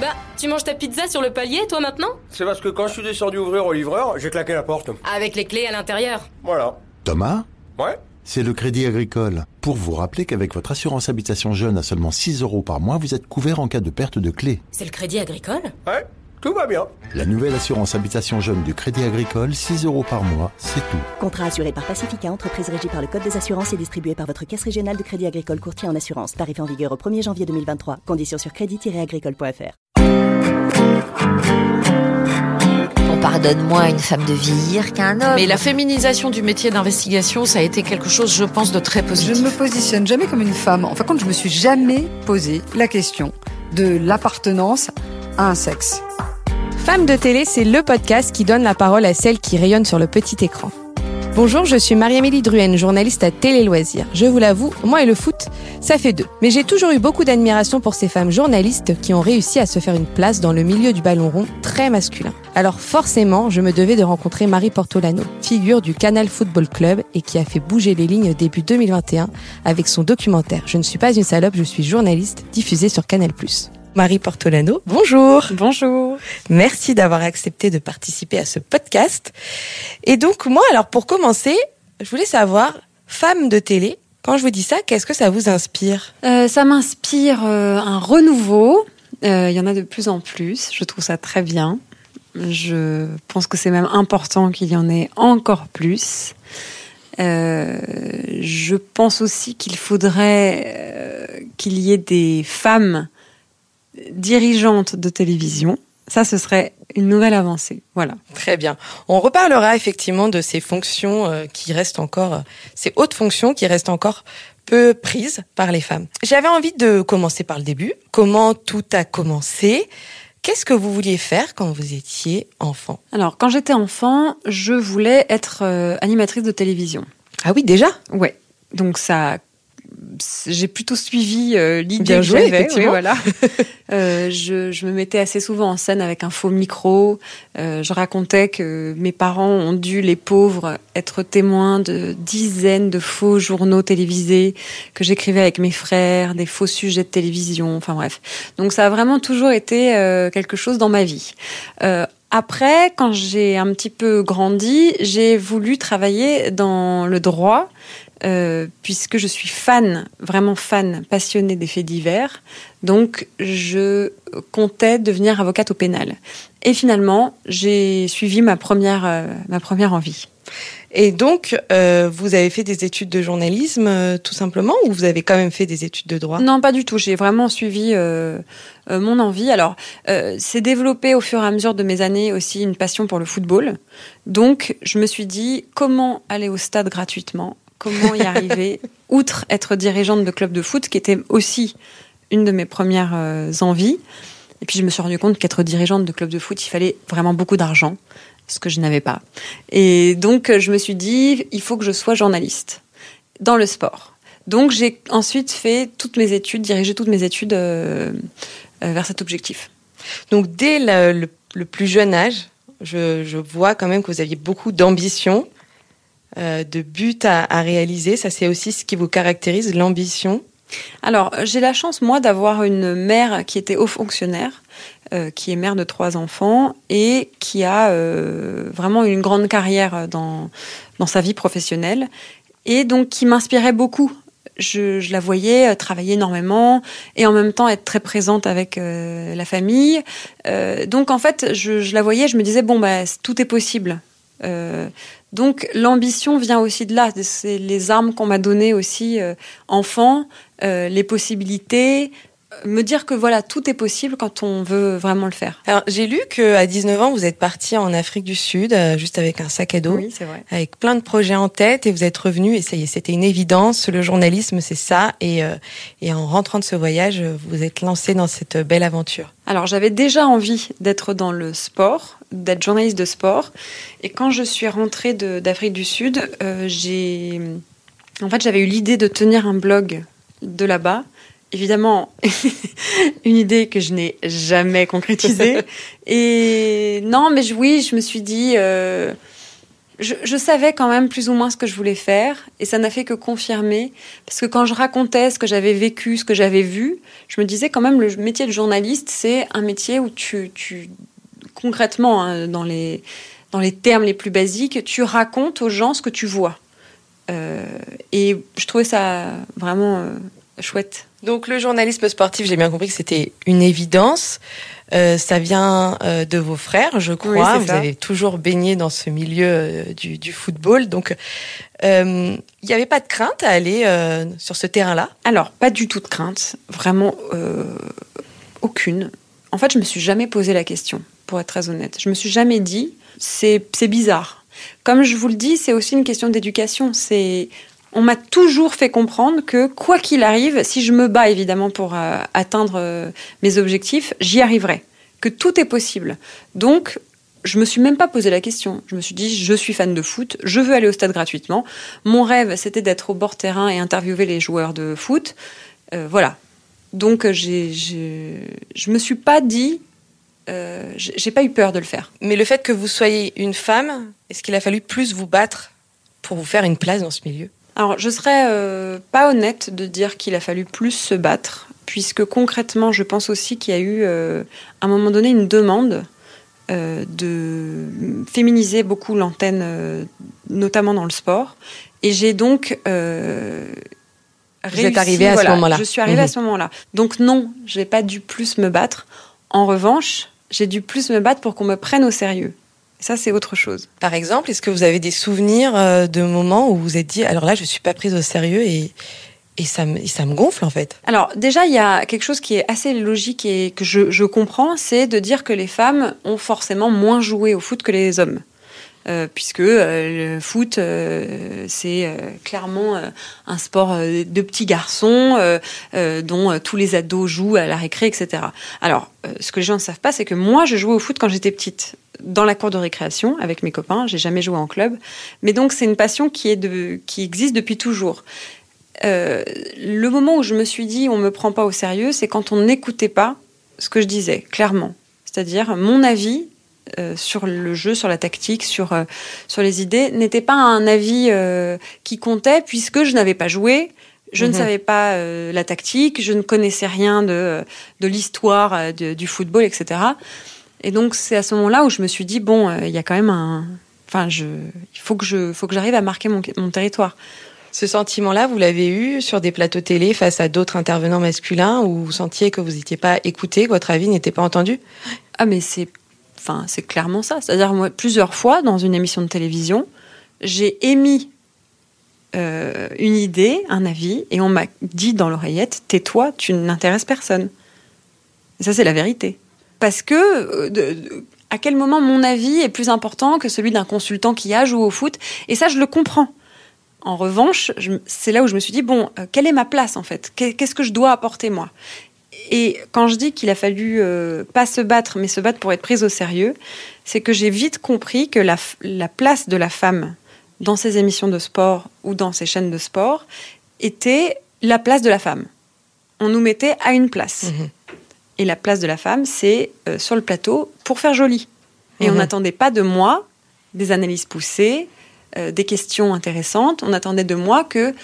Bah, tu manges ta pizza sur le palier, toi maintenant C'est parce que quand je suis descendu ouvrir au livreur, j'ai claqué la porte. Avec les clés à l'intérieur. Voilà. Thomas Ouais C'est le Crédit Agricole. Pour vous rappeler qu'avec votre assurance habitation jeune à seulement 6 euros par mois, vous êtes couvert en cas de perte de clé. C'est le crédit agricole Ouais, tout va bien. La nouvelle assurance habitation jeune du Crédit Agricole, 6 euros par mois, c'est tout. Contrat assuré par Pacifica, entreprise régie par le Code des assurances et distribué par votre caisse régionale de crédit agricole courtier en assurance. Tarif en vigueur au 1er janvier 2023. Conditions sur crédit-agricole.fr. On pardonne moins une femme de vieillir qu'un homme. Mais la féminisation du métier d'investigation, ça a été quelque chose, je pense, de très Je positif. ne me positionne jamais comme une femme. En fin de compte, je me suis jamais posé la question de l'appartenance un sexe. Femme de télé, c'est le podcast qui donne la parole à celles qui rayonnent sur le petit écran. Bonjour, je suis Marie-Amélie Druenne, journaliste à Télé Loisirs. Je vous l'avoue, moi et le foot, ça fait deux. Mais j'ai toujours eu beaucoup d'admiration pour ces femmes journalistes qui ont réussi à se faire une place dans le milieu du ballon rond très masculin. Alors forcément, je me devais de rencontrer Marie Portolano, figure du Canal Football Club et qui a fait bouger les lignes début 2021 avec son documentaire Je ne suis pas une salope, je suis journaliste, diffusé sur Canal+. Marie Portolano, bonjour. Bonjour. Merci d'avoir accepté de participer à ce podcast. Et donc moi, alors pour commencer, je voulais savoir, femme de télé, quand je vous dis ça, qu'est-ce que ça vous inspire? Euh, ça m'inspire euh, un renouveau. Euh, Il y en a de plus en plus. Je trouve ça très bien. Je pense que c'est même important qu'il y en ait encore plus. Euh, je pense aussi qu'il faudrait euh, qu'il y ait des femmes dirigeantes de télévision. Ça, ce serait une nouvelle avancée. Voilà. Très bien. On reparlera effectivement de ces fonctions euh, qui restent encore, ces hautes fonctions qui restent encore peu prises par les femmes. J'avais envie de commencer par le début. Comment tout a commencé? Qu'est-ce que vous vouliez faire quand vous étiez enfant? Alors, quand j'étais enfant, je voulais être euh, animatrice de télévision. Ah oui, déjà? Ouais. Donc ça, j'ai plutôt suivi euh, l'idée que j'avais. oui, voilà. Euh, je, je me mettais assez souvent en scène avec un faux micro. Euh, je racontais que mes parents ont dû, les pauvres, être témoins de dizaines de faux journaux télévisés que j'écrivais avec mes frères, des faux sujets de télévision. Enfin bref. Donc ça a vraiment toujours été euh, quelque chose dans ma vie. Après, quand j'ai un petit peu grandi, j'ai voulu travailler dans le droit, euh, puisque je suis fan, vraiment fan, passionnée des faits divers. Donc, je comptais devenir avocate au pénal. Et finalement, j'ai suivi ma première, euh, ma première envie. Et donc, euh, vous avez fait des études de journalisme, euh, tout simplement, ou vous avez quand même fait des études de droit? Non, pas du tout. J'ai vraiment suivi euh, euh, mon envie. Alors, euh, c'est développé au fur et à mesure de mes années aussi une passion pour le football. Donc, je me suis dit comment aller au stade gratuitement, comment y arriver, outre être dirigeante de club de foot, qui était aussi une de mes premières euh, envies. Et puis, je me suis rendu compte qu'être dirigeante de club de foot, il fallait vraiment beaucoup d'argent, ce que je n'avais pas. Et donc, je me suis dit, il faut que je sois journaliste dans le sport. Donc j'ai ensuite fait toutes mes études, dirigé toutes mes études euh, euh, vers cet objectif. Donc, dès le, le- le plus jeune âge, je, je vois quand même que vous aviez beaucoup d'ambition, de buts à, réaliser. Ça, c'est aussi ce qui vous caractérise, l'ambition. Alors j'ai la chance moi d'avoir une mère qui était haut fonctionnaire, euh, qui est mère de trois enfants et qui a euh, vraiment une grande carrière dans dans sa vie professionnelle et donc qui m'inspirait beaucoup. Je, la voyais euh, travailler énormément et en même temps être très présente avec euh, la famille. Euh, donc en fait, je, je la voyais, je me disais bon bah tout est possible. Donc l'ambition vient aussi de là. C'est les armes qu'on m'a données aussi euh, enfant, euh, les possibilités, me dire que voilà tout est possible quand on veut vraiment le faire. Alors, j'ai lu que à 19 ans, vous êtes parti en Afrique du Sud, euh, juste avec un sac à dos. Oui, c'est vrai. avec plein de projets en tête et vous êtes revenu et ça y est, c'était une évidence. Le journalisme, c'est ça. Et, euh, et en rentrant de ce voyage, vous êtes lancé dans cette belle aventure. Alors j'avais déjà envie d'être dans le sport, d'être journaliste de sport. Et quand je suis rentrée d'Afrique du Sud, euh, j'ai, en fait, j'avais eu l'idée de tenir un blog de là-bas. Évidemment, une idée que je n'ai jamais concrétisée. Et non, mais je- oui, je me suis dit, euh, je, je, savais quand même plus ou moins ce que je voulais faire et ça n'a fait que confirmer parce que quand je racontais ce que j'avais vécu, ce que j'avais vu, je me disais quand même le métier de journaliste c'est un métier où tu, tu concrètement hein, dans les dans les termes les plus basiques, tu racontes aux gens ce que tu vois. Euh, et je trouvais ça vraiment euh, chouette. Donc le journalisme sportif, j'ai bien compris que c'était une évidence. Euh, ça vient euh, de vos frères, je crois. Oui, Vous avez toujours baigné dans ce milieu euh, du, du, football. Donc, il n'y avait pas de crainte à aller sur ce terrain-là? Alors, pas du tout de crainte. Vraiment aucune. En fait, je me suis jamais posé la question, pour être très honnête. Je me suis jamais dit, c'est bizarre. Comme je vous le dis, c'est aussi une question d'éducation. C'est on m'a toujours fait comprendre que quoi qu'il arrive, si je me bats évidemment pour euh, atteindre euh, mes objectifs, j'y arriverai. Que tout est possible. Donc, je me suis même pas posé la question. Je me suis dit, je suis fan de foot, je veux aller au stade gratuitement. Mon rêve, c'était d'être au bord terrain et interviewer les joueurs de foot. Euh, voilà. Donc, j'ai, je me suis pas dit, j'ai pas eu peur de le faire. Mais le fait que vous soyez une femme, est-ce qu'il a fallu plus vous battre pour vous faire une place dans ce milieu? Alors, je serais euh, pas honnête de dire qu'il a fallu plus se battre, puisque concrètement, je pense aussi qu'il y a eu, euh, à un moment donné, une demande euh, de féminiser beaucoup l'antenne, notamment dans le sport. Et j'ai donc euh, Vous réussi, êtes arrivé à voilà, ce moment-là. Je suis arrivée Mhm. à ce moment-là. Donc non, j'ai pas dû plus me battre. En revanche, j'ai dû plus me battre pour qu'on me prenne au sérieux. Ça, c'est autre chose. Par exemple, est-ce que vous avez des souvenirs euh, de moments où vous vous êtes dit, alors là, je suis pas prise au sérieux et, et, ça, me, et ça me gonfle en fait? Alors déjà, il y a quelque chose qui est assez logique et que je, je comprends, c'est de dire que les femmes ont forcément moins joué au foot que les hommes. Euh, puisque euh, le foot, euh, c'est clairement un sport de petits garçons dont tous les ados jouent à la récré, etc. Alors, ce que les gens ne savent pas, c'est que moi, je jouais au foot quand j'étais petite, dans la cour de récréation avec mes copains. J'ai jamais joué en club, mais donc c'est une passion qui qui existe depuis toujours. Le moment où je me suis dit on me prend pas au sérieux, c'est quand on n'écoutait pas ce que je disais, clairement. C'est-à-dire mon avis euh, sur le jeu, sur la tactique, sur, euh, sur les idées, n'était pas un avis euh, qui comptait puisque je n'avais pas joué. Je ne Mhm. savais pas la tactique, je ne connaissais rien de, de l'histoire du football, etc. Et donc c'est à ce moment-là où je me suis dit bon, il y a quand même un, enfin je, il faut que je, faut que j'arrive à marquer mon, mon territoire. Ce sentiment-là, vous l'avez eu sur des plateaux télé face à d'autres intervenants masculins où vous sentiez que vous n'étiez pas écouté, que votre avis n'était pas entendu? Ah mais c'est c'est clairement ça. C'est-à-dire plusieurs fois dans une émission de télévision, j'ai émis euh, une idée, un avis et on m'a dit dans l'oreillette "Tais-toi, tu n'intéresses personne." Ça c'est la vérité. Parce que euh, à quel moment mon avis est plus important que celui d'un consultant qui a joué au foot? Et ça je le comprends. En revanche, c'est là où je me suis dit bon, euh, quelle est ma place en fait? Qu'est- Qu'est-ce que je dois apporter moi? Et quand je dis qu'il a fallu euh, pas se battre, mais se battre pour être prise au sérieux, c'est que j'ai vite compris que la, place de la femme dans ces émissions de sport ou dans ces chaînes de sport était la place de la femme. On nous mettait à une place. Mhm. Et la place de la femme, c'est euh, sur le plateau pour faire joli. Et on Mhm. n'attendait pas de moi des analyses poussées, euh, des questions intéressantes. On attendait de moi que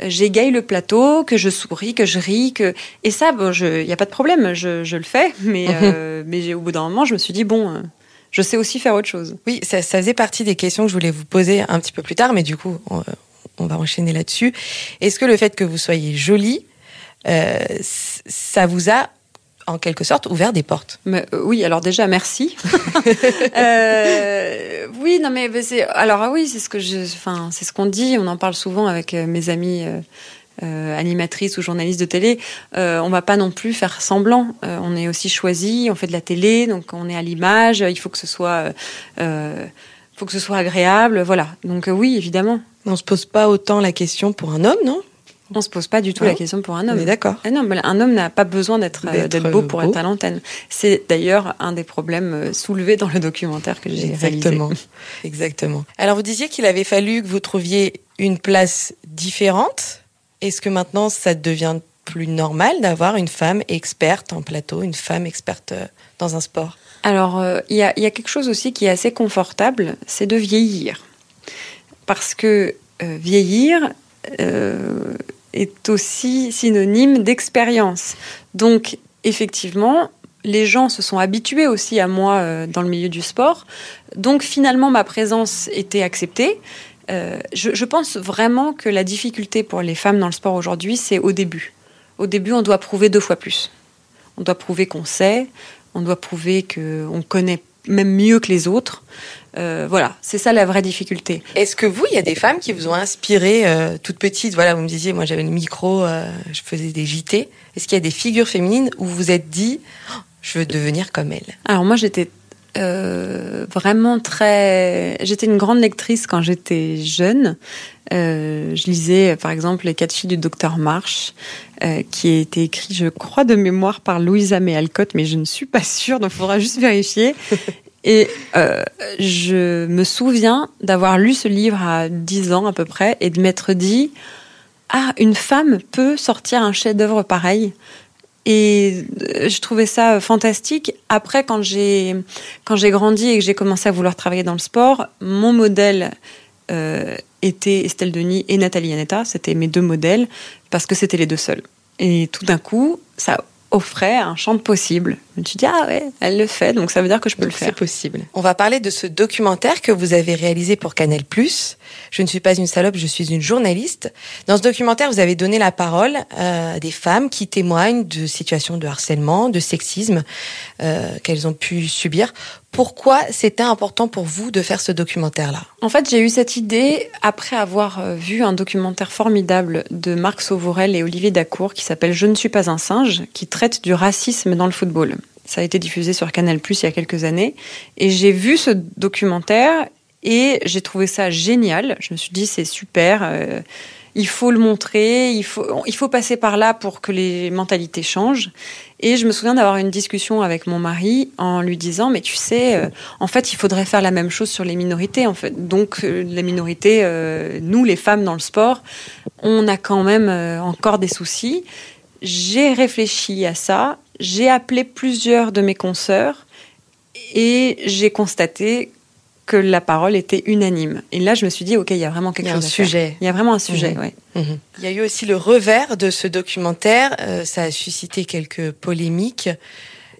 j'égaye le plateau, que je souris, que je ris, que et ça, bon, il n'y a pas de problème, je, je le fais, mais euh, mais au bout d'un moment, je me suis dit bon, euh, je sais aussi faire autre chose. Oui, ça, ça faisait partie des questions que je voulais vous poser un petit peu plus tard, mais du coup, on, on va enchaîner là-dessus. Est-ce que le fait que vous soyez jolie, euh, ça vous a en quelque sorte ouvert des portes Mais, euh, oui, alors déjà merci. Euh, oui, non mais, mais c'est alors ah oui, c'est ce que je, enfin c'est ce qu'on dit, on en parle souvent avec euh, mes amis. euh, euh, animatrices ou journalistes de télé, euh, on va pas non plus faire semblant. Euh, on est aussi choisi, on fait de la télé, donc on est à l'image. Il faut que ce soit, euh, euh, faut que ce soit agréable, voilà. Donc euh, oui, évidemment, On se pose pas autant la question pour un homme, non? On se pose pas du tout Non. la question pour un On homme. est d'accord. Ah un homme n'a pas besoin d'être euh, beau pour beau. être à l'antenne. C'est d'ailleurs un des problèmes euh, soulevés dans le documentaire que j'ai réalisé. Exactement. Exactement. Alors, vous disiez qu'il avait fallu que vous trouviez une place différente. Est-ce que maintenant, ça devient plus normal d'avoir une femme experte en plateau, une femme experte euh, dans un sport? Alors, euh, il y, a, il y a quelque chose aussi qui est assez confortable, c'est de vieillir. parce que euh, vieillir euh, est aussi synonyme d'expérience. Donc, effectivement, les gens se sont habitués aussi à moi euh, dans le milieu du sport. Donc, finalement, ma présence était acceptée. Euh, je, je pense vraiment que la difficulté pour les femmes dans le sport aujourd'hui, c'est au début. Au début, on doit prouver deux fois plus. On doit prouver qu'on sait, on doit prouver qu'on connaît même mieux que les autres. Euh, voilà, c'est ça la vraie difficulté. Est-ce que vous, il y a des femmes qui vous ont inspiré euh, toute petite Voilà, vous me disiez, moi j'avais le micro, euh, je faisais des JT. Est-ce qu'il y a des figures féminines où vous vous êtes dit, oh, je veux devenir comme elle? Alors moi, j'étais euh, vraiment très. J'étais une grande lectrice quand j'étais jeune. Euh, je lisais, par exemple, Les quatre filles du docteur Marsh, euh, qui a été écrit, je crois, de mémoire par Louisa May Alcott, mais je ne suis pas sûre, donc il faudra juste vérifier. Et euh, je me souviens d'avoir lu ce livre à 10 ans à peu près et de m'être dit Ah, une femme peut sortir un chef-d'œuvre pareil. Et euh, je trouvais ça fantastique. Après, quand j'ai quand j'ai grandi et que j'ai commencé à vouloir travailler dans le sport, mon modèle euh, était Estelle Denis et Nathalie Yanetta. C'était mes deux modèles parce que c'était les deux seuls. Et tout d'un coup, ça offrait un champ de possible. Je me suis dit, ah ouais, elle le fait, donc ça veut dire que je peux le faire. C'est possible. On va parler de ce documentaire que vous avez réalisé pour Canal+. Je ne suis pas une salope, je suis une journaliste. Dans ce documentaire, vous avez donné la parole euh, à des femmes qui témoignent de situations de harcèlement, de sexisme euh, qu'elles ont pu subir. Pourquoi c'était important pour vous de faire ce documentaire-là? En fait, j'ai eu cette idée après avoir euh, vu un documentaire formidable de Marc Sauvorel et Olivier Dacour qui s'appelle Je ne suis pas un singe, qui traite du racisme dans le football. Ça a été diffusé sur Canal Plus il y a quelques années. Et j'ai vu ce documentaire et j'ai trouvé ça génial. Je me suis dit, c'est super. euh, il faut le montrer, il faut, il faut passer par là pour que les mentalités changent. Et je me souviens d'avoir une discussion avec mon mari en lui disant, mais tu sais, euh, en fait, il faudrait faire la même chose sur les minorités. En fait, donc euh, les minorités, nous, les femmes dans le sport, on a quand même encore des soucis. J'ai réfléchi à ça, j'ai appelé plusieurs de mes consoeurs et j'ai constaté que la parole était unanime. Et là, je me suis dit, ok, il y a vraiment quelque Il y a un chose faire. sujet. Il y a vraiment un sujet, ouais. Mhm. Il y a eu aussi le revers de ce documentaire. Euh, ça a suscité quelques polémiques.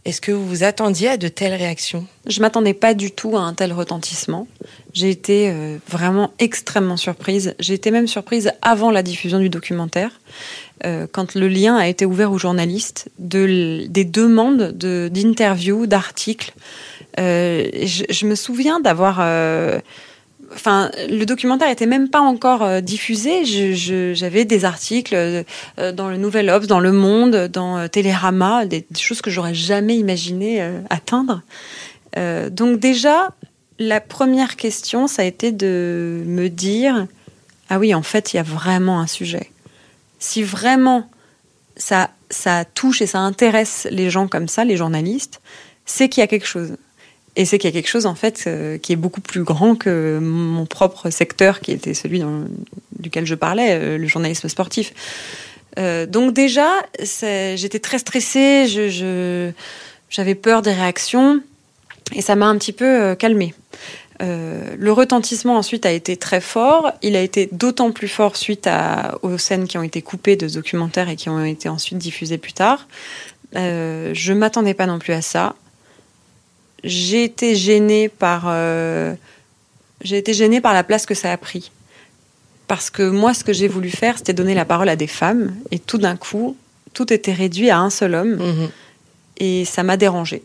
Est-ce que vous vous attendiez à de telles réactions? Je m'attendais pas du tout à un tel retentissement. J'ai été euh, vraiment extrêmement surprise. J'ai été même surprise avant la diffusion du documentaire, euh, quand le lien a été ouvert aux journalistes, de, des demandes de- d'interviews, d'articles. Euh, je, me souviens d'avoir... euh, Enfin, le documentaire était même pas encore euh, diffusé. J'avais des articles dans le Nouvel Obs, dans Le Monde, dans Télérama, des, des choses que j'aurais jamais imaginé atteindre. Donc déjà, la première question, ça a été de me dire, ah oui, en fait, il y a vraiment un sujet. Si vraiment ça, ça touche et ça intéresse les gens comme ça, les journalistes, c'est qu'il y a quelque chose. Et c'est qu'il y a quelque chose, en fait, euh, qui est beaucoup plus grand que mon propre secteur, qui était celui duquel je parlais, euh, le journalisme sportif. Euh, donc déjà, j'étais très stressée, j'avais peur des réactions, et ça m'a un petit peu calmée. Le retentissement ensuite a été très fort. Il a été d'autant plus fort suite aux scènes qui ont été coupées de ce documentaire et qui ont été ensuite diffusées plus tard. Euh, je m'attendais pas non plus à ça. J'ai été gênée par euh, j'ai été gênée par la place que ça a pris. Parce que moi, ce que j'ai voulu faire, c'était donner la parole à des femmes, et tout d'un coup, tout était réduit à un seul homme, Mhm. et ça m'a dérangée.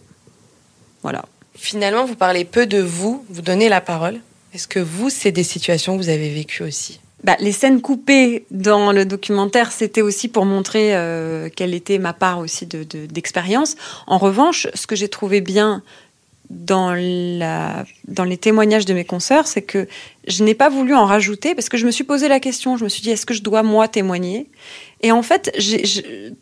Voilà. Finalement, vous parlez peu de vous, vous donnez la parole. Est-ce que vous, c'est des situations que vous avez vécues aussi? Bah, les scènes coupées dans le documentaire, c'était aussi pour montrer euh, quelle était ma part aussi de- de- d'expérience. en revanche, ce que j'ai trouvé bien dans, la, dans les témoignages de mes consoeurs, c'est que je n'ai pas voulu en rajouter parce que je me suis posé la question. Je me suis dit, est-ce que je dois moi témoigner? Et en fait,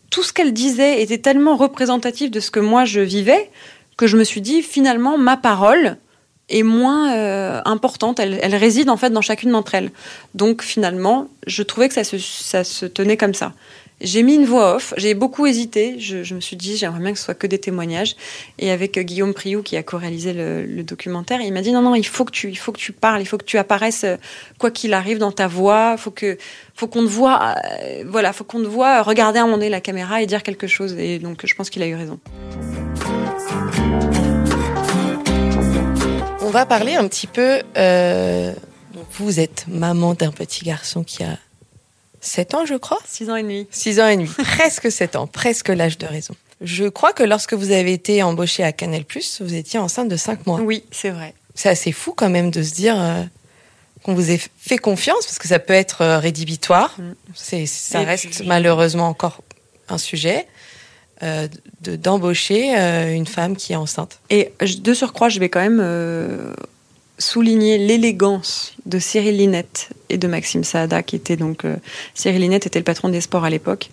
tout ce qu'elle disait était tellement représentatif de ce que moi je vivais que je me suis dit, finalement, ma parole est moins euh, importante. Elle, elle réside en fait dans chacune d'entre elles. Donc finalement, je trouvais que ça se, ça se tenait comme ça. J'ai mis une voix off. J'ai beaucoup hésité. Je, je me suis dit, j'aimerais bien que ce soit que des témoignages. Et avec euh, Guillaume Priou, qui a co-réalisé le, le documentaire, il m'a dit non, non, il faut que tu, il faut que tu parles, il faut que tu apparaisses euh, quoi qu'il arrive dans ta voix. Faut que, faut qu'on te voit, euh, voilà, faut qu'on te voit regarder à un moment donné la caméra et dire quelque chose. Et donc, je pense qu'il a eu raison. On va parler un petit peu. Euh, vous êtes maman d'un petit garçon qui a 7 ans, je crois? 6 ans et demi. 6 ans et demi. presque 7 ans, presque l'âge de raison. Je crois que lorsque vous avez été embauchée à Canal+, vous étiez enceinte de 5 mois. Oui, c'est vrai. C'est assez fou quand même de se dire euh, qu'on vous ait fait confiance, parce que ça peut être euh, rédhibitoire. Mm. C'est, ça Et reste puis- malheureusement encore un sujet. euh, de, d'embaucher une femme qui est enceinte. Et de surcroît, je vais quand même souligner l'élégance de Cyril Linette et de Maxime Saada, qui était donc euh, Cyril Linette était le patron des sports à l'époque.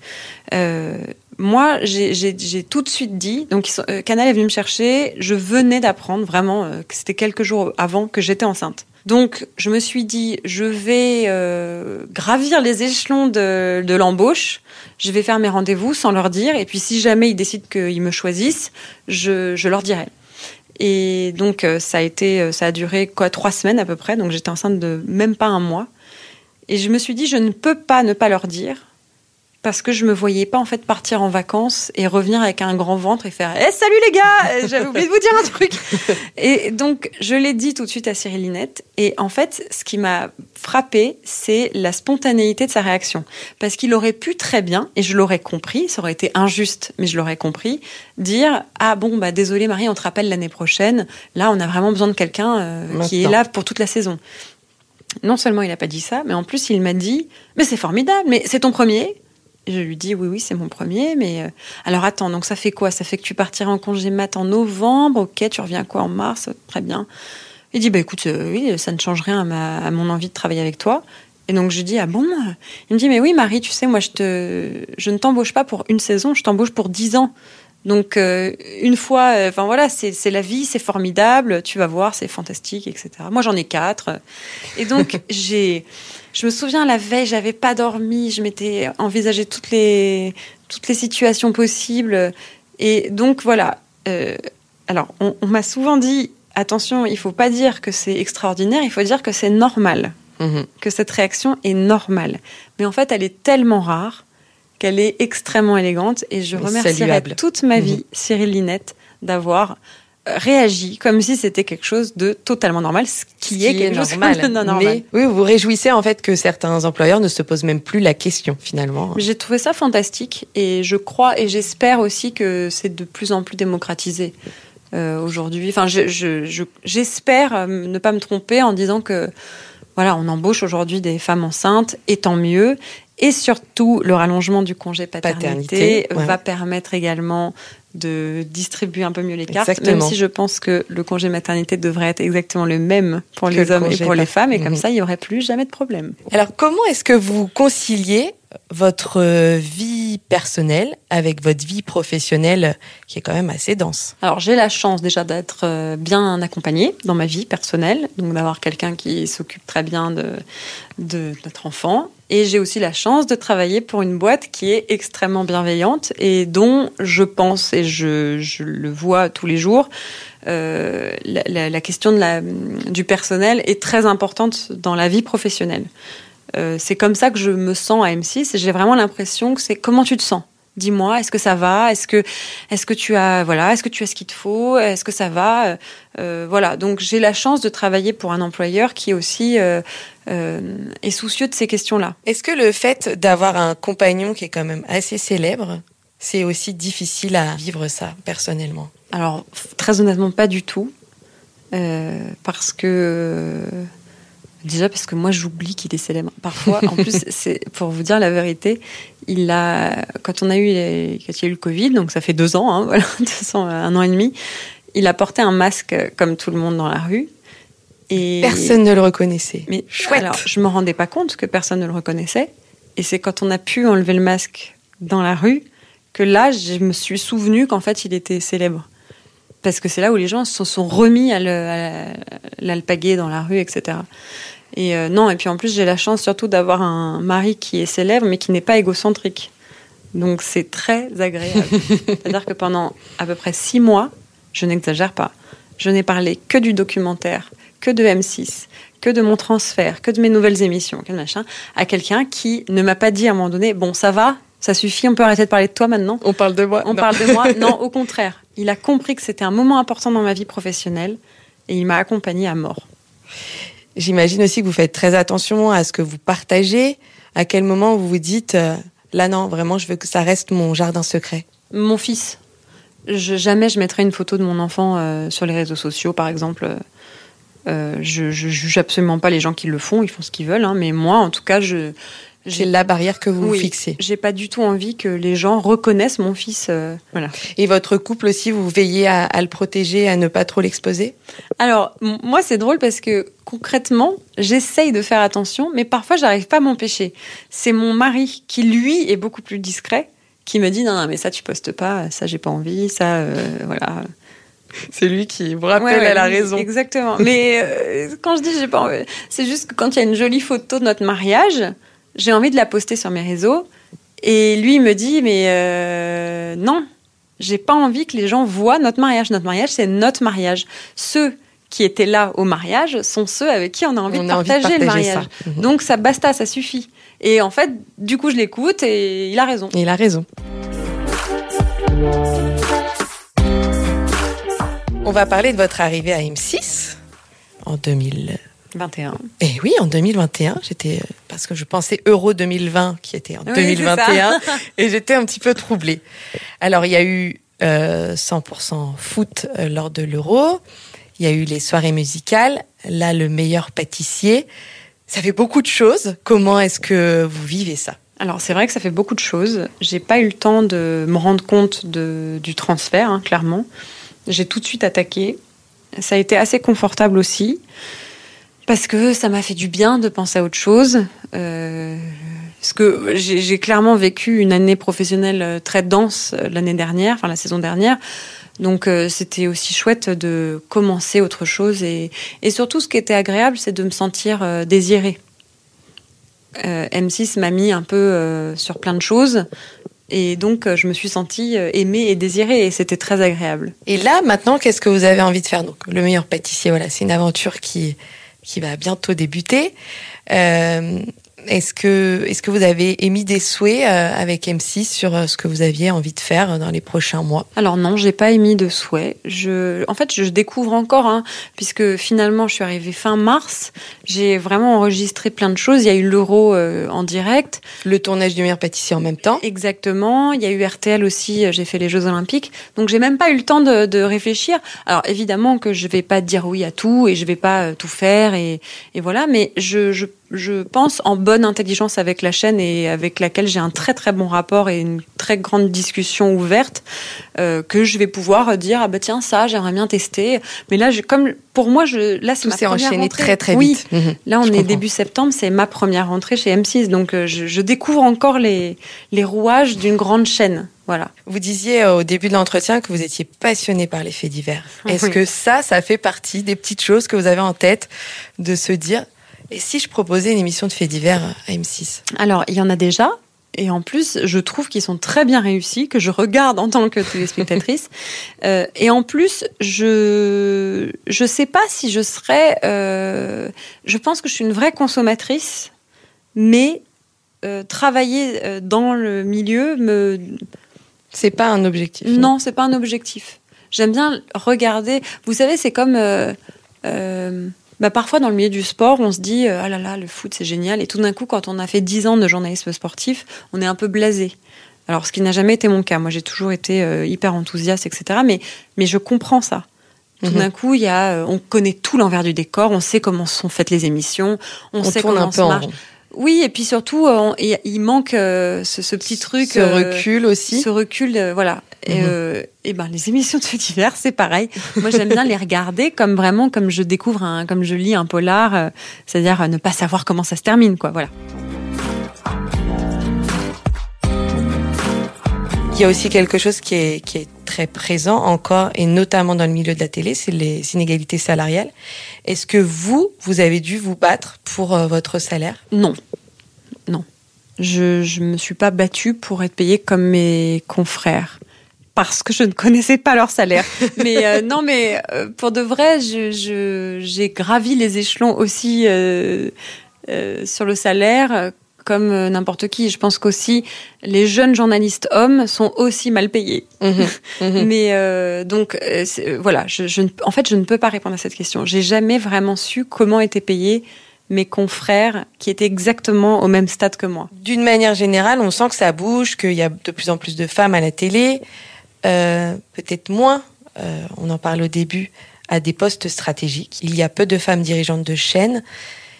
Euh, moi, j'ai- tout de suite dit, donc euh, Canal est venu me chercher, je venais d'apprendre vraiment euh, que c'était quelques jours avant que j'étais enceinte. Donc, je me suis dit, je vais euh, gravir les échelons de, de l'embauche. Je vais faire mes rendez-vous sans leur dire. Et puis, si jamais ils décident qu'ils me choisissent, je, je leur dirai. Et donc, euh, ça a été, euh, ça a duré quoi, trois semaines à peu près. Donc, j'étais enceinte de même pas un mois. Et je me suis dit, je ne peux pas ne pas leur dire. Parce que je me voyais pas en fait partir en vacances et revenir avec un grand ventre et faire Eh salut les gars J'avais oublié de vous dire un truc. Et donc je l'ai dit tout de suite à Cyril Linette. Et en fait ce qui m'a frappé c'est la spontanéité de sa réaction. Parce qu'il aurait pu très bien et je l'aurais compris ça aurait été injuste mais je l'aurais compris dire ah bon bah désolé Marie on te rappelle l'année prochaine. Là on a vraiment besoin de quelqu'un euh, qui est là pour toute la saison non seulement il n'a pas dit ça, mais en plus il m'a dit Mais c'est formidable, mais c'est ton premier Je lui dis Oui, oui, c'est mon premier, mais euh, alors attends, donc ça fait quoi? Ça fait que tu partiras en congé mat en novembre, ok, tu reviens quoi en mars? Très bien. Il dit Bah écoute, euh, oui, ça ne change rien à, ma- à mon envie de travailler avec toi. Et donc je dis Ah bon? Il me dit Mais oui, Marie, tu sais, moi je, te, je ne t'embauche pas pour une saison, je t'embauche pour dix ans. Donc euh, une fois, euh, enfin voilà, c'est la vie, c'est formidable, tu vas voir, c'est fantastique, etc. Moi j'en ai quatre. Et donc j'ai, je me souviens la veille, j'avais pas dormi, je m'étais envisagé toutes les toutes les situations possibles. Et donc voilà. euh, alors on, on m'a souvent dit attention, il faut pas dire que c'est extraordinaire, il faut dire que c'est normal, Mhm. que cette réaction est normale. Mais en fait, elle est tellement rare qu'elle est extrêmement élégante et je remercierai toute ma Mhm. vie Cyril Linette d'avoir euh, réagi comme si c'était quelque chose de totalement normal, ce qui, est quelque chose de non normal. Mais oui, vous réjouissez en fait que certains employeurs ne se posent même plus la question finalement. J'ai trouvé ça fantastique et je crois et j'espère aussi que c'est de plus en plus démocratisé euh, aujourd'hui. Enfin, je- je- je- j'espère euh, ne pas me tromper en disant que voilà, on embauche aujourd'hui des femmes enceintes et tant mieux. Et surtout, le rallongement du congé paternité, Paternité, ouais. va permettre également de distribuer un peu mieux les cartes, Exactement. même si je pense que le congé maternité devrait être exactement le même pour Que les le hommes et pour les femmes, et comme Mhm. ça, il n'y aurait plus jamais de problème. Alors comment est-ce que vous conciliez votre vie personnelle avec votre vie professionnelle qui est quand même assez dense Alors j'ai la chance déjà d'être euh, bien accompagnée dans ma vie personnelle, donc d'avoir quelqu'un qui s'occupe très bien de, notre enfant. Et j'ai aussi la chance de travailler pour une boîte qui est extrêmement bienveillante et dont je pense, et je, le vois tous les jours, euh, la, la- la question de la, du personnel est très importante dans la vie professionnelle. Euh, c'est comme ça que je me sens à M6 et j'ai vraiment l'impression que c'est comment tu te sens? Dis-moi, est-ce que ça va? Est-ce que, est-ce que tu as, voilà, est-ce que tu as ce qu'il te faut? Est-ce que ça va? Euh, euh, Voilà. Donc j'ai la chance de travailler pour un employeur qui aussi euh, est soucieux de ces questions-là. Est-ce que le fait d'avoir un compagnon qui est quand même assez célèbre, c'est aussi difficile à vivre ça personnellement? Alors très honnêtement, pas du tout, parce que déjà parce que moi j'oublie qu'il est célèbre. Parfois, en plus, c'est pour vous dire la vérité, il a quand on a eu les- quand il y a eu le Covid, donc ça fait deux ans, hein, voilà, deux ans, un an et demi, il a porté un masque euh, comme tout le monde dans la rue. Et Personne ne le reconnaissait. mais Chouette. alors, je me rendais pas compte que personne ne le reconnaissait. Et c'est quand on a pu enlever le masque dans la rue que là, je me suis souvenu qu'en fait, il était célèbre. Parce que c'est là où les gens se sont remis à l'alpaguer dans la rue, etc. Et euh, non, et puis en plus, j'ai la chance surtout d'avoir un mari qui est célèbre, mais qui n'est pas égocentrique. Donc c'est très agréable. C'est-à-dire que pendant à peu près six mois, je n'exagère pas, je n'ai parlé que du documentaire, que de M6, que de mon transfert, que de mes nouvelles émissions, que machin, à quelqu'un qui ne m'a pas dit à un moment donné, bon, ça va, ça suffit, on peut arrêter de parler de toi maintenant? On parle de moi. On Non. parle de moi. Non, au contraire. Il a compris que c'était un moment important dans ma vie professionnelle et il m'a accompagné à mort. J'imagine aussi que vous faites très attention à ce que vous partagez. À quel moment vous vous dites, euh, là non, vraiment, je veux que ça reste mon jardin secret. Mon fils. Je, jamais je mettrai une photo de mon enfant euh, sur les réseaux sociaux, par exemple. Euh, je, je juge absolument pas les gens qui le font, ils font ce qu'ils veulent. hein, mais moi, en tout cas, je. C'est la barrière que vous Oui, fixez. J'ai pas du tout envie que les gens reconnaissent mon fils. euh, voilà. Et votre couple aussi, vous veillez à, à le protéger, à ne pas trop l'exposer? Alors, moi, c'est drôle parce que concrètement, j'essaye de faire attention, mais parfois, j'arrive pas à m'empêcher. C'est mon mari qui, lui, est beaucoup plus discret, qui me dit non, non, mais ça, tu postes pas, ça, j'ai pas envie, ça, euh, voilà. C'est lui qui vous rappelle, Ouais, ouais, elle a oui, raison. Exactement. Mais euh, quand je dis j'ai pas envie, c'est juste que quand il y a une jolie photo de notre mariage, j'ai envie de la poster sur mes réseaux. Et lui, il me dit mais euh, non, j'ai pas envie que les gens voient notre mariage. Notre mariage, c'est notre mariage. Ceux qui étaient là au mariage sont ceux avec qui on a envie, On de, a envie de partager le mariage. ça. Mhm. Donc ça basta, ça suffit. Et en fait, du coup, je l'écoute et il a raison. Il a raison. On va parler de votre arrivée à M6 en 2000. 21. Eh oui, en 2021, j'étais euh, parce que je pensais Euro 2020 qui était en Oui, c'est 2021 ça. et j'étais un petit peu troublée. Alors il y a eu euh, 100% foot euh, lors de l'Euro, il y a eu les soirées musicales, là le meilleur pâtissier. Ça fait beaucoup de choses. Comment est-ce que vous vivez ça? Alors c'est vrai que ça fait beaucoup de choses. J'ai pas eu le temps de me rendre compte de, du transfert, hein, clairement. J'ai tout de suite attaqué. Ça a été assez confortable aussi parce que ça m'a fait du bien de penser à autre chose. Euh, parce que j'ai clairement vécu une année professionnelle euh, très dense euh, l'année dernière, enfin la saison dernière. Donc c'était aussi chouette de commencer autre chose et, surtout ce qui était agréable, c'est de me sentir désirée. Euh, M6 m'a mis un peu sur plein de choses et donc je me suis sentie aimée et désirée et c'était très agréable. Et là, maintenant, qu'est-ce que vous avez envie de faire? Donc, le meilleur pâtissier, voilà, c'est une aventure qui qui va bientôt débuter. Euh, est-ce que est-ce que vous avez émis des souhaits euh, avec M6 sur euh, ce que vous aviez envie de faire dans les prochains mois? Alors non, j'ai pas émis de souhait. Je, en fait, je découvre encore, hein, puisque finalement, je suis arrivée fin mars. J'ai vraiment enregistré plein de choses. Il y a eu l'euro euh, en direct. Le tournage du meilleur pâtissier en même temps. Exactement. Il y a eu RTL aussi. euh, J'ai fait les Jeux Olympiques. Donc j'ai même pas eu le temps de, de réfléchir. Alors évidemment que je vais pas dire oui à tout et je vais pas euh, tout faire et, et voilà. Mais je, je, je pense en bonne intelligence avec la chaîne et avec laquelle j'ai un très très bon rapport et une très grande discussion ouverte euh, que je vais pouvoir dire ah bah tiens ça j'aimerais bien tester. Mais là je, comme pour moi je là c'est Tout s'est enchaîné rentrée. très très Oui. vite. Mhm. Là, on est comprends. début septembre, c'est ma première rentrée chez M6, donc euh, je, je découvre encore les, les rouages d'une grande chaîne. Voilà. Vous disiez euh, au début de l'entretien que vous étiez passionné par les faits divers. Est-ce Oui. que ça, ça fait partie des petites choses que vous avez en tête de se dire et si je proposais une émission de faits divers à M6 Alors, il y en a déjà. Et en plus, je trouve qu'ils sont très bien réussis, que je regarde en tant que téléspectatrice. Euh, et en plus, je je sais pas si je serais. euh, je pense que je suis une vraie consommatrice, mais euh, travailler dans le milieu me C'est pas un objectif. Non, c'est pas un objectif. J'aime bien regarder. Vous savez, c'est comme bah, parfois dans le milieu du sport, on se dit euh, ah là là, le foot c'est génial, et tout d'un coup, quand on a fait 10 ans de journalisme sportif, on est un peu blasé. Alors, ce qui n'a jamais été mon cas. Moi, j'ai toujours été euh, hyper enthousiaste, etc. Mais, mais je comprends ça. Tout Mhm. d'un coup, il y a, euh, on connaît tout l'envers du décor, on sait comment sont faites les émissions, on, On sait tourne comment un peu en marche. Oui, et puis surtout, il manque ce, ce petit truc. Ce recul aussi. Ce recul, voilà. Et, Mhm. euh, et ben les émissions de faits divers, c'est pareil. Moi, j'aime bien les regarder comme vraiment comme je découvre un, comme je lis un polar, euh, c'est-à-dire euh, ne pas savoir comment ça se termine, quoi. Voilà. Il y a aussi quelque chose qui est, qui est très présent encore, et notamment dans le milieu de la télé, c'est les inégalités salariales. Est-ce que vous, vous avez dû vous battre pour euh, votre salaire? Non, non. Je je me suis pas battue pour être payée comme mes confrères parce que je ne connaissais pas leur salaire. mais euh, non, mais euh, pour de vrai, je je- j'ai gravi les échelons aussi euh, euh, sur le salaire comme euh, n'importe qui. Je pense qu'aussi les jeunes journalistes hommes sont aussi mal payés. Mhm, mhm. Mais euh, donc euh, voilà, je, je en fait, je ne peux pas répondre à cette question. J'ai jamais vraiment su comment étaient payés mes confrères qui étaient exactement au même stade que moi. D'une manière générale, on sent que ça bouge, qu'il y a de plus en plus de femmes à la télé, peut-être moins, euh, on en parle au début, à des postes stratégiques. Il y a peu de femmes dirigeantes de chaînes.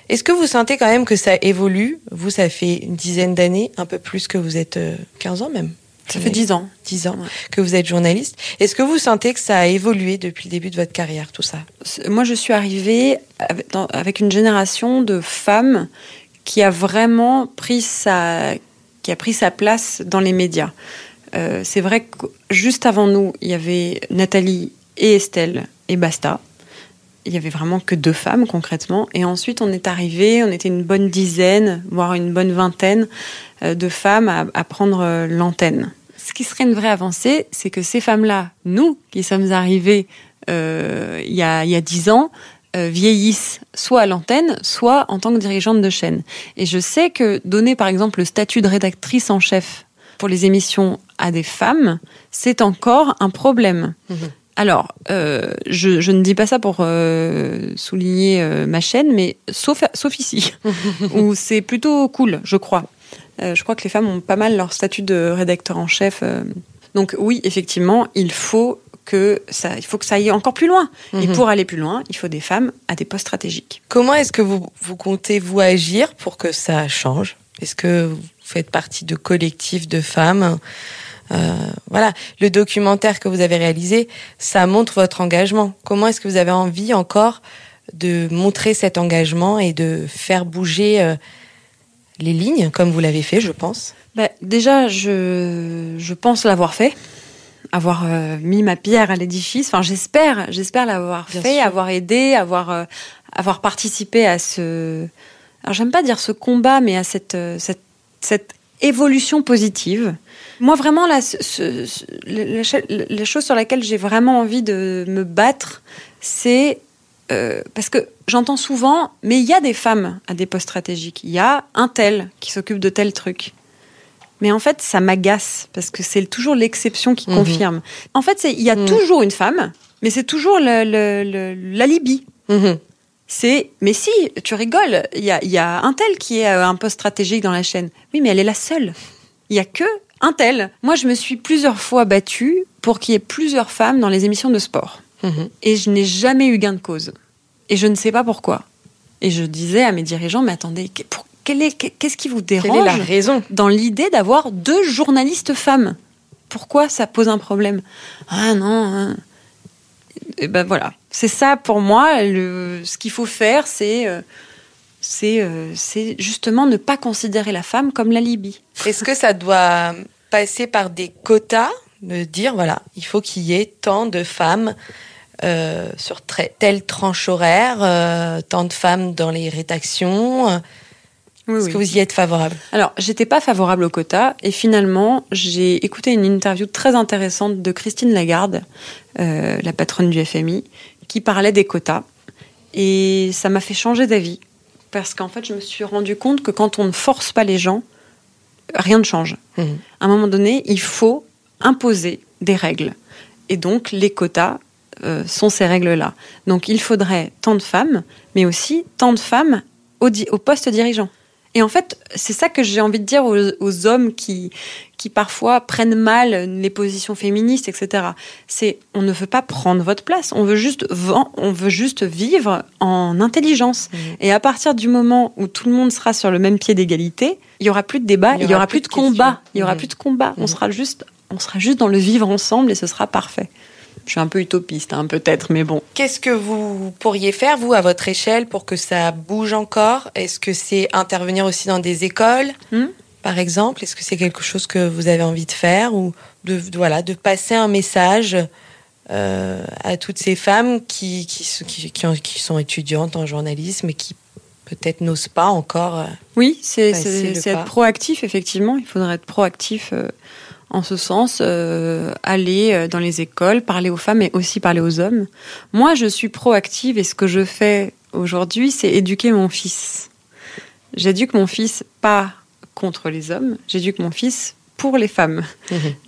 Est-ce que vous sentez quand même que ça évolue? Vous, ça fait une dizaine d'années, un peu plus que vous êtes euh, 15 ans même. Ça fait dix ans. 10 ans Ouais. que vous êtes journaliste. Est-ce que vous sentez que ça a évolué depuis le début de votre carrière, tout ça? Moi, je suis arrivée avec une génération de femmes qui a vraiment pris sa, qui a pris sa place dans les médias. Euh, c'est vrai que juste avant nous, il y avait Nathalie et Estelle et basta. Il y avait vraiment que deux femmes concrètement. Et ensuite, on est arrivé, on était une bonne dizaine, voire une bonne vingtaine euh, de femmes à, prendre euh, l'antenne. Ce qui serait une vraie avancée, c'est que ces femmes-là, nous qui sommes arrivés il y a dix ans, vieillissent soit à l'antenne, soit en tant que dirigeantes de chaîne. Et je sais que donner par exemple le statut de rédactrice en chef pour les émissions à des femmes, c'est encore un problème. Mhm. Alors, euh, je, je ne dis pas ça pour euh, souligner euh, ma chaîne, mais sauf, sauf ici, où c'est plutôt cool, je crois. Je crois que les femmes ont pas mal leur statut de rédacteur en chef. Donc oui, effectivement, il faut que ça, il faut que ça aille encore plus loin. Et Mhm. pour aller plus loin, il faut des femmes à des postes stratégiques. Comment est-ce que vous, vous comptez vous agir pour que ça change? Est-ce que faites partie de collectifs de femmes Euh, Voilà, le documentaire que vous avez réalisé, ça montre votre engagement. Comment est-ce que vous avez envie encore de montrer cet engagement et de faire bouger euh, les lignes, comme vous l'avez fait, je pense? Bah, déjà, je, je pense l'avoir fait, avoir euh, mis ma pierre à l'édifice. Enfin, j'espère, j'espère l'avoir fait, sûr. avoir aidé, avoir, avoir participé à ce. Alors, j'aime pas dire ce combat, mais à cette, cette, cette évolution positive. Moi, vraiment, ce- ce- la, chose sur laquelle j'ai vraiment envie de me battre, c'est euh, parce que j'entends souvent, mais il y a des femmes à des postes stratégiques. Il y a un tel qui s'occupe de tel truc. Mais en fait, ça m'agace parce que c'est toujours l'exception qui Mhm. confirme. En fait, il y a Mhm. toujours une femme, mais c'est toujours le- le- le- l'alibi. Mhm. C'est, mais si, tu rigoles, il y a, y a un tel qui est à un poste stratégique dans la chaîne. Oui, mais elle est la seule. Il y a que un tel. Moi, je me suis plusieurs fois battue pour qu'il y ait plusieurs femmes dans les émissions de sport. Mhm. Et je n'ai jamais eu gain de cause. Et je ne sais pas pourquoi. Et je disais à mes dirigeants, mais attendez, pour- qu'est-ce qui vous Quelle dérange est la raison dans l'idée d'avoir deux journalistes femmes? Pourquoi ça pose un problème? Ah non. hein. Et ben voilà, c'est ça pour moi. Le, ce qu'il faut faire, c'est euh, c'est euh, c'est justement ne pas considérer la femme comme l'alibi. Est-ce que ça doit passer par des quotas de dire voilà, il faut qu'il y ait tant de femmes euh, sur telle tranche horaire, euh, tant de femmes dans les rédactions. Oui, Est-ce oui. que vous y êtes favorable? Alors, j'étais pas favorable au quota et finalement, j'ai écouté une interview très intéressante de Christine Lagarde, euh, la patronne du FMI, qui parlait des quotas et ça m'a fait changer d'avis parce qu'en fait, je me suis rendu compte que quand on ne force pas les gens, rien ne change. Mhm. À un moment donné, il faut imposer des règles et donc les quotas euh, sont ces règles-là. Donc, il faudrait tant de femmes, mais aussi tant de femmes au, poste dirigeant. Et en fait, c'est ça que j'ai envie de dire aux, aux hommes qui, qui parfois prennent mal les positions féministes, etc. C'est on ne veut pas prendre votre place, on veut juste on veut juste vivre en intelligence. Mhm. Et à partir du moment où tout le monde sera sur le même pied d'égalité, il y aura plus de débat, il y aura, plus de, combat, il y aura Mhm. plus de combat. On Mhm. sera juste on sera juste dans le vivre ensemble et ce sera parfait. Je suis un peu utopiste, hein, peut-être, mais bon. Qu'est-ce que vous pourriez faire, vous, à votre échelle, pour que ça bouge encore? Est-ce que c'est intervenir aussi dans des écoles, Hmm? Par exemple Est-ce que c'est quelque chose que vous avez envie de faire Ou de, de- voilà, de passer un message euh, à toutes ces femmes qui, qui, sont étudiantes en journalisme et qui peut-être n'osent pas encore. euh, Oui, c'est être proactif, effectivement. Il faudrait être proactif euh, en ce sens, euh, aller euh, dans les écoles, parler aux femmes et aussi parler aux hommes. Moi, je suis proactive et ce que je fais aujourd'hui, c'est éduquer mon fils. J'éduque mon fils pas contre les hommes, j'éduque mon fils pour les femmes.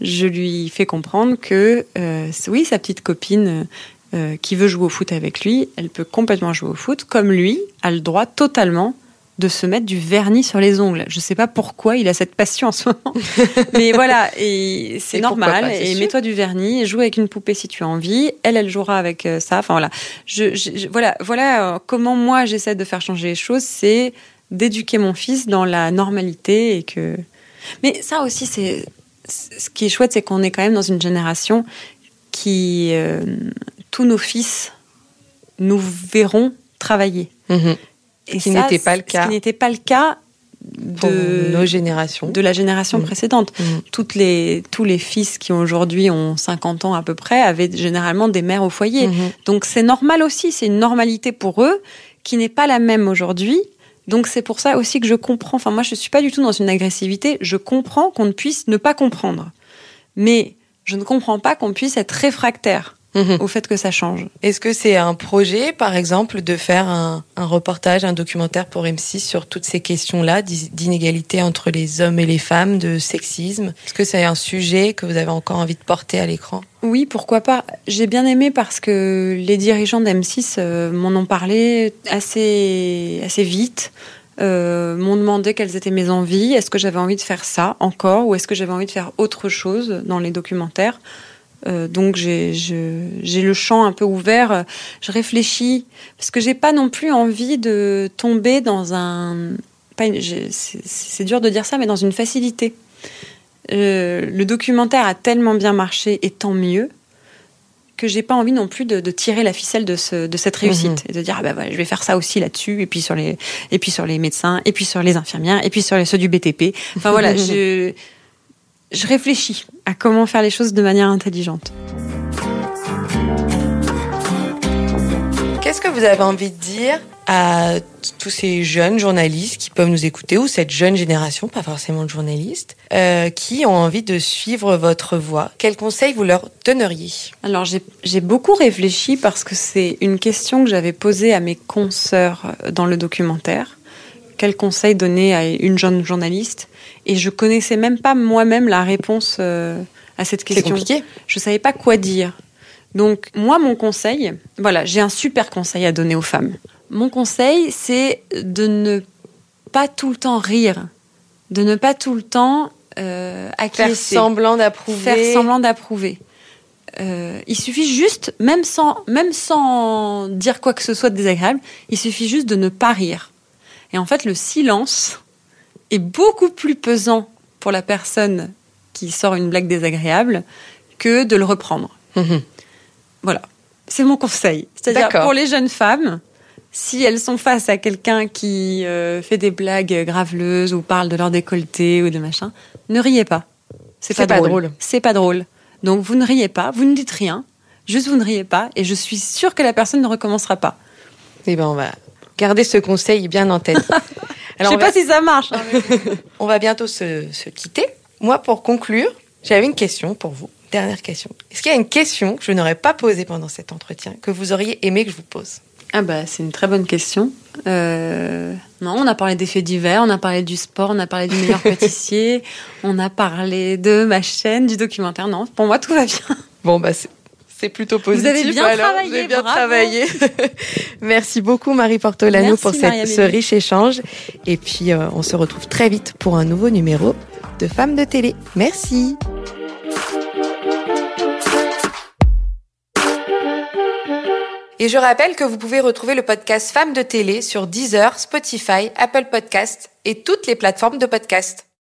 Je lui fais comprendre que, euh, oui, sa petite copine euh, qui veut jouer au foot avec lui, elle peut complètement jouer au foot, comme lui a le droit totalement de se mettre du vernis sur les ongles. Je sais pas pourquoi il a cette passion en ce moment. Mais voilà, et c'est normal. pas, et mets-toi du vernis, joue avec une poupée si tu as envie. Elle, elle jouera avec euh, ça. Enfin voilà. Je, je- je- voilà, voilà euh, comment moi j'essaie de faire changer les choses, c'est d'éduquer mon fils dans la normalité et que. Mais ça aussi, c'est ce qui est chouette, c'est qu'on est quand même dans une génération qui euh, tous nos fils nous verront travailler. Mhm. Et qui ça, n'était pas le ce qui n'était pas le cas Pour de nos générations. de la génération Mhm. précédente. Toutes les, tous les fils qui aujourd'hui ont 50 ans à peu près avaient généralement des mères au foyer. Mhm. Donc c'est normal aussi, c'est une normalité pour eux qui n'est pas la même aujourd'hui. Donc c'est pour ça aussi que je comprends. Enfin moi je suis pas du tout dans une agressivité. Je comprends qu'on ne puisse ne pas comprendre, mais je ne comprends pas qu'on puisse être réfractaire Mhm. au fait que ça change. Est-ce que c'est un projet, par exemple, de faire un, un reportage, un documentaire pour M6 sur toutes ces questions-là, d'inégalité entre les hommes et les femmes, de sexisme? Est-ce que c'est un sujet que vous avez encore envie de porter à l'écran? Oui, pourquoi pas. J'ai bien aimé parce que les dirigeants d'M6 euh, m'en ont parlé assez, assez vite, euh, m'ont demandé quelles étaient mes envies, est-ce que j'avais envie de faire ça encore ou est-ce que j'avais envie de faire autre chose dans les documentaires? Euh, donc j'ai le champ un peu ouvert. Je réfléchis parce que j'ai pas non plus envie de tomber dans un. C'est dur de dire ça, mais dans une facilité. Euh, le documentaire a tellement bien marché et tant mieux que j'ai pas envie non plus de, de tirer la ficelle de, ce, de cette réussite et de dire ah bah voilà, je vais faire ça aussi là-dessus et puis sur les et puis sur les médecins et puis sur les infirmières et puis sur les ceux du BTP. Enfin voilà, je je réfléchis à comment faire les choses de manière intelligente. Qu'est-ce que vous avez envie de dire à tous ces jeunes journalistes qui peuvent nous écouter, ou cette jeune génération, pas forcément de journalistes, euh, qui ont envie de suivre votre voie? Quels conseils vous leur donneriez? Alors j'ai j'ai beaucoup réfléchi parce que c'est une question que j'avais posée à mes consoeurs euh, dans le documentaire. Quel conseil donner à une jeune journaliste Et je connaissais même pas moi-même la réponse euh, à cette C'est question. compliqué. Je savais pas quoi dire. Donc moi mon conseil, voilà, j'ai un super conseil à donner aux femmes. Mon conseil c'est de ne pas tout le temps rire, de ne pas tout le temps euh, Faire acquiescer semblant d'approuver. faire semblant d'approuver. Euh, il suffit juste, même sans, même sans dire quoi que ce soit de désagréable, il suffit juste de ne pas rire. Et en fait, le silence est beaucoup plus pesant pour la personne qui sort une blague désagréable que de le reprendre. Mhm. Voilà, c'est mon conseil. C'est-à-dire pour les jeunes femmes, si elles sont face à quelqu'un qui euh, fait des blagues graveleuses ou parle de leur décolleté ou de machin, ne riez pas. C'est pas, pas drôle. drôle. C'est pas drôle. Donc vous ne riez pas, vous ne dites rien, juste vous ne riez pas, et je suis sûre que la personne ne recommencera pas. Eh ben, on va garder ce conseil bien en tête. je sais on va- pas si ça marche. hein, On va bientôt se, se quitter. Moi, pour conclure, j'avais une question pour vous. Dernière question. Est-ce qu'il y a une question que je n'aurais pas posée pendant cet entretien, que vous auriez aimé que je vous pose? Ah bah c'est une très bonne question. Euh, non, on a parlé des faits divers, on a parlé du sport, on a parlé du meilleur pâtissier, on a parlé de ma chaîne, du documentaire. Non, pour moi tout va bien. Bon, bah, c'est- plutôt positif. avez bien alors. travaillé, Vous avez bien bravo. travaillé. Merci beaucoup, Marie Portolano, Merci, pour cette- ce riche échange. Et puis, euh, on se retrouve très vite pour un nouveau numéro de Femmes de télé. Merci. Et je rappelle que vous pouvez retrouver le podcast Femmes de télé sur Deezer, Spotify, Apple Podcasts et toutes les plateformes de podcast.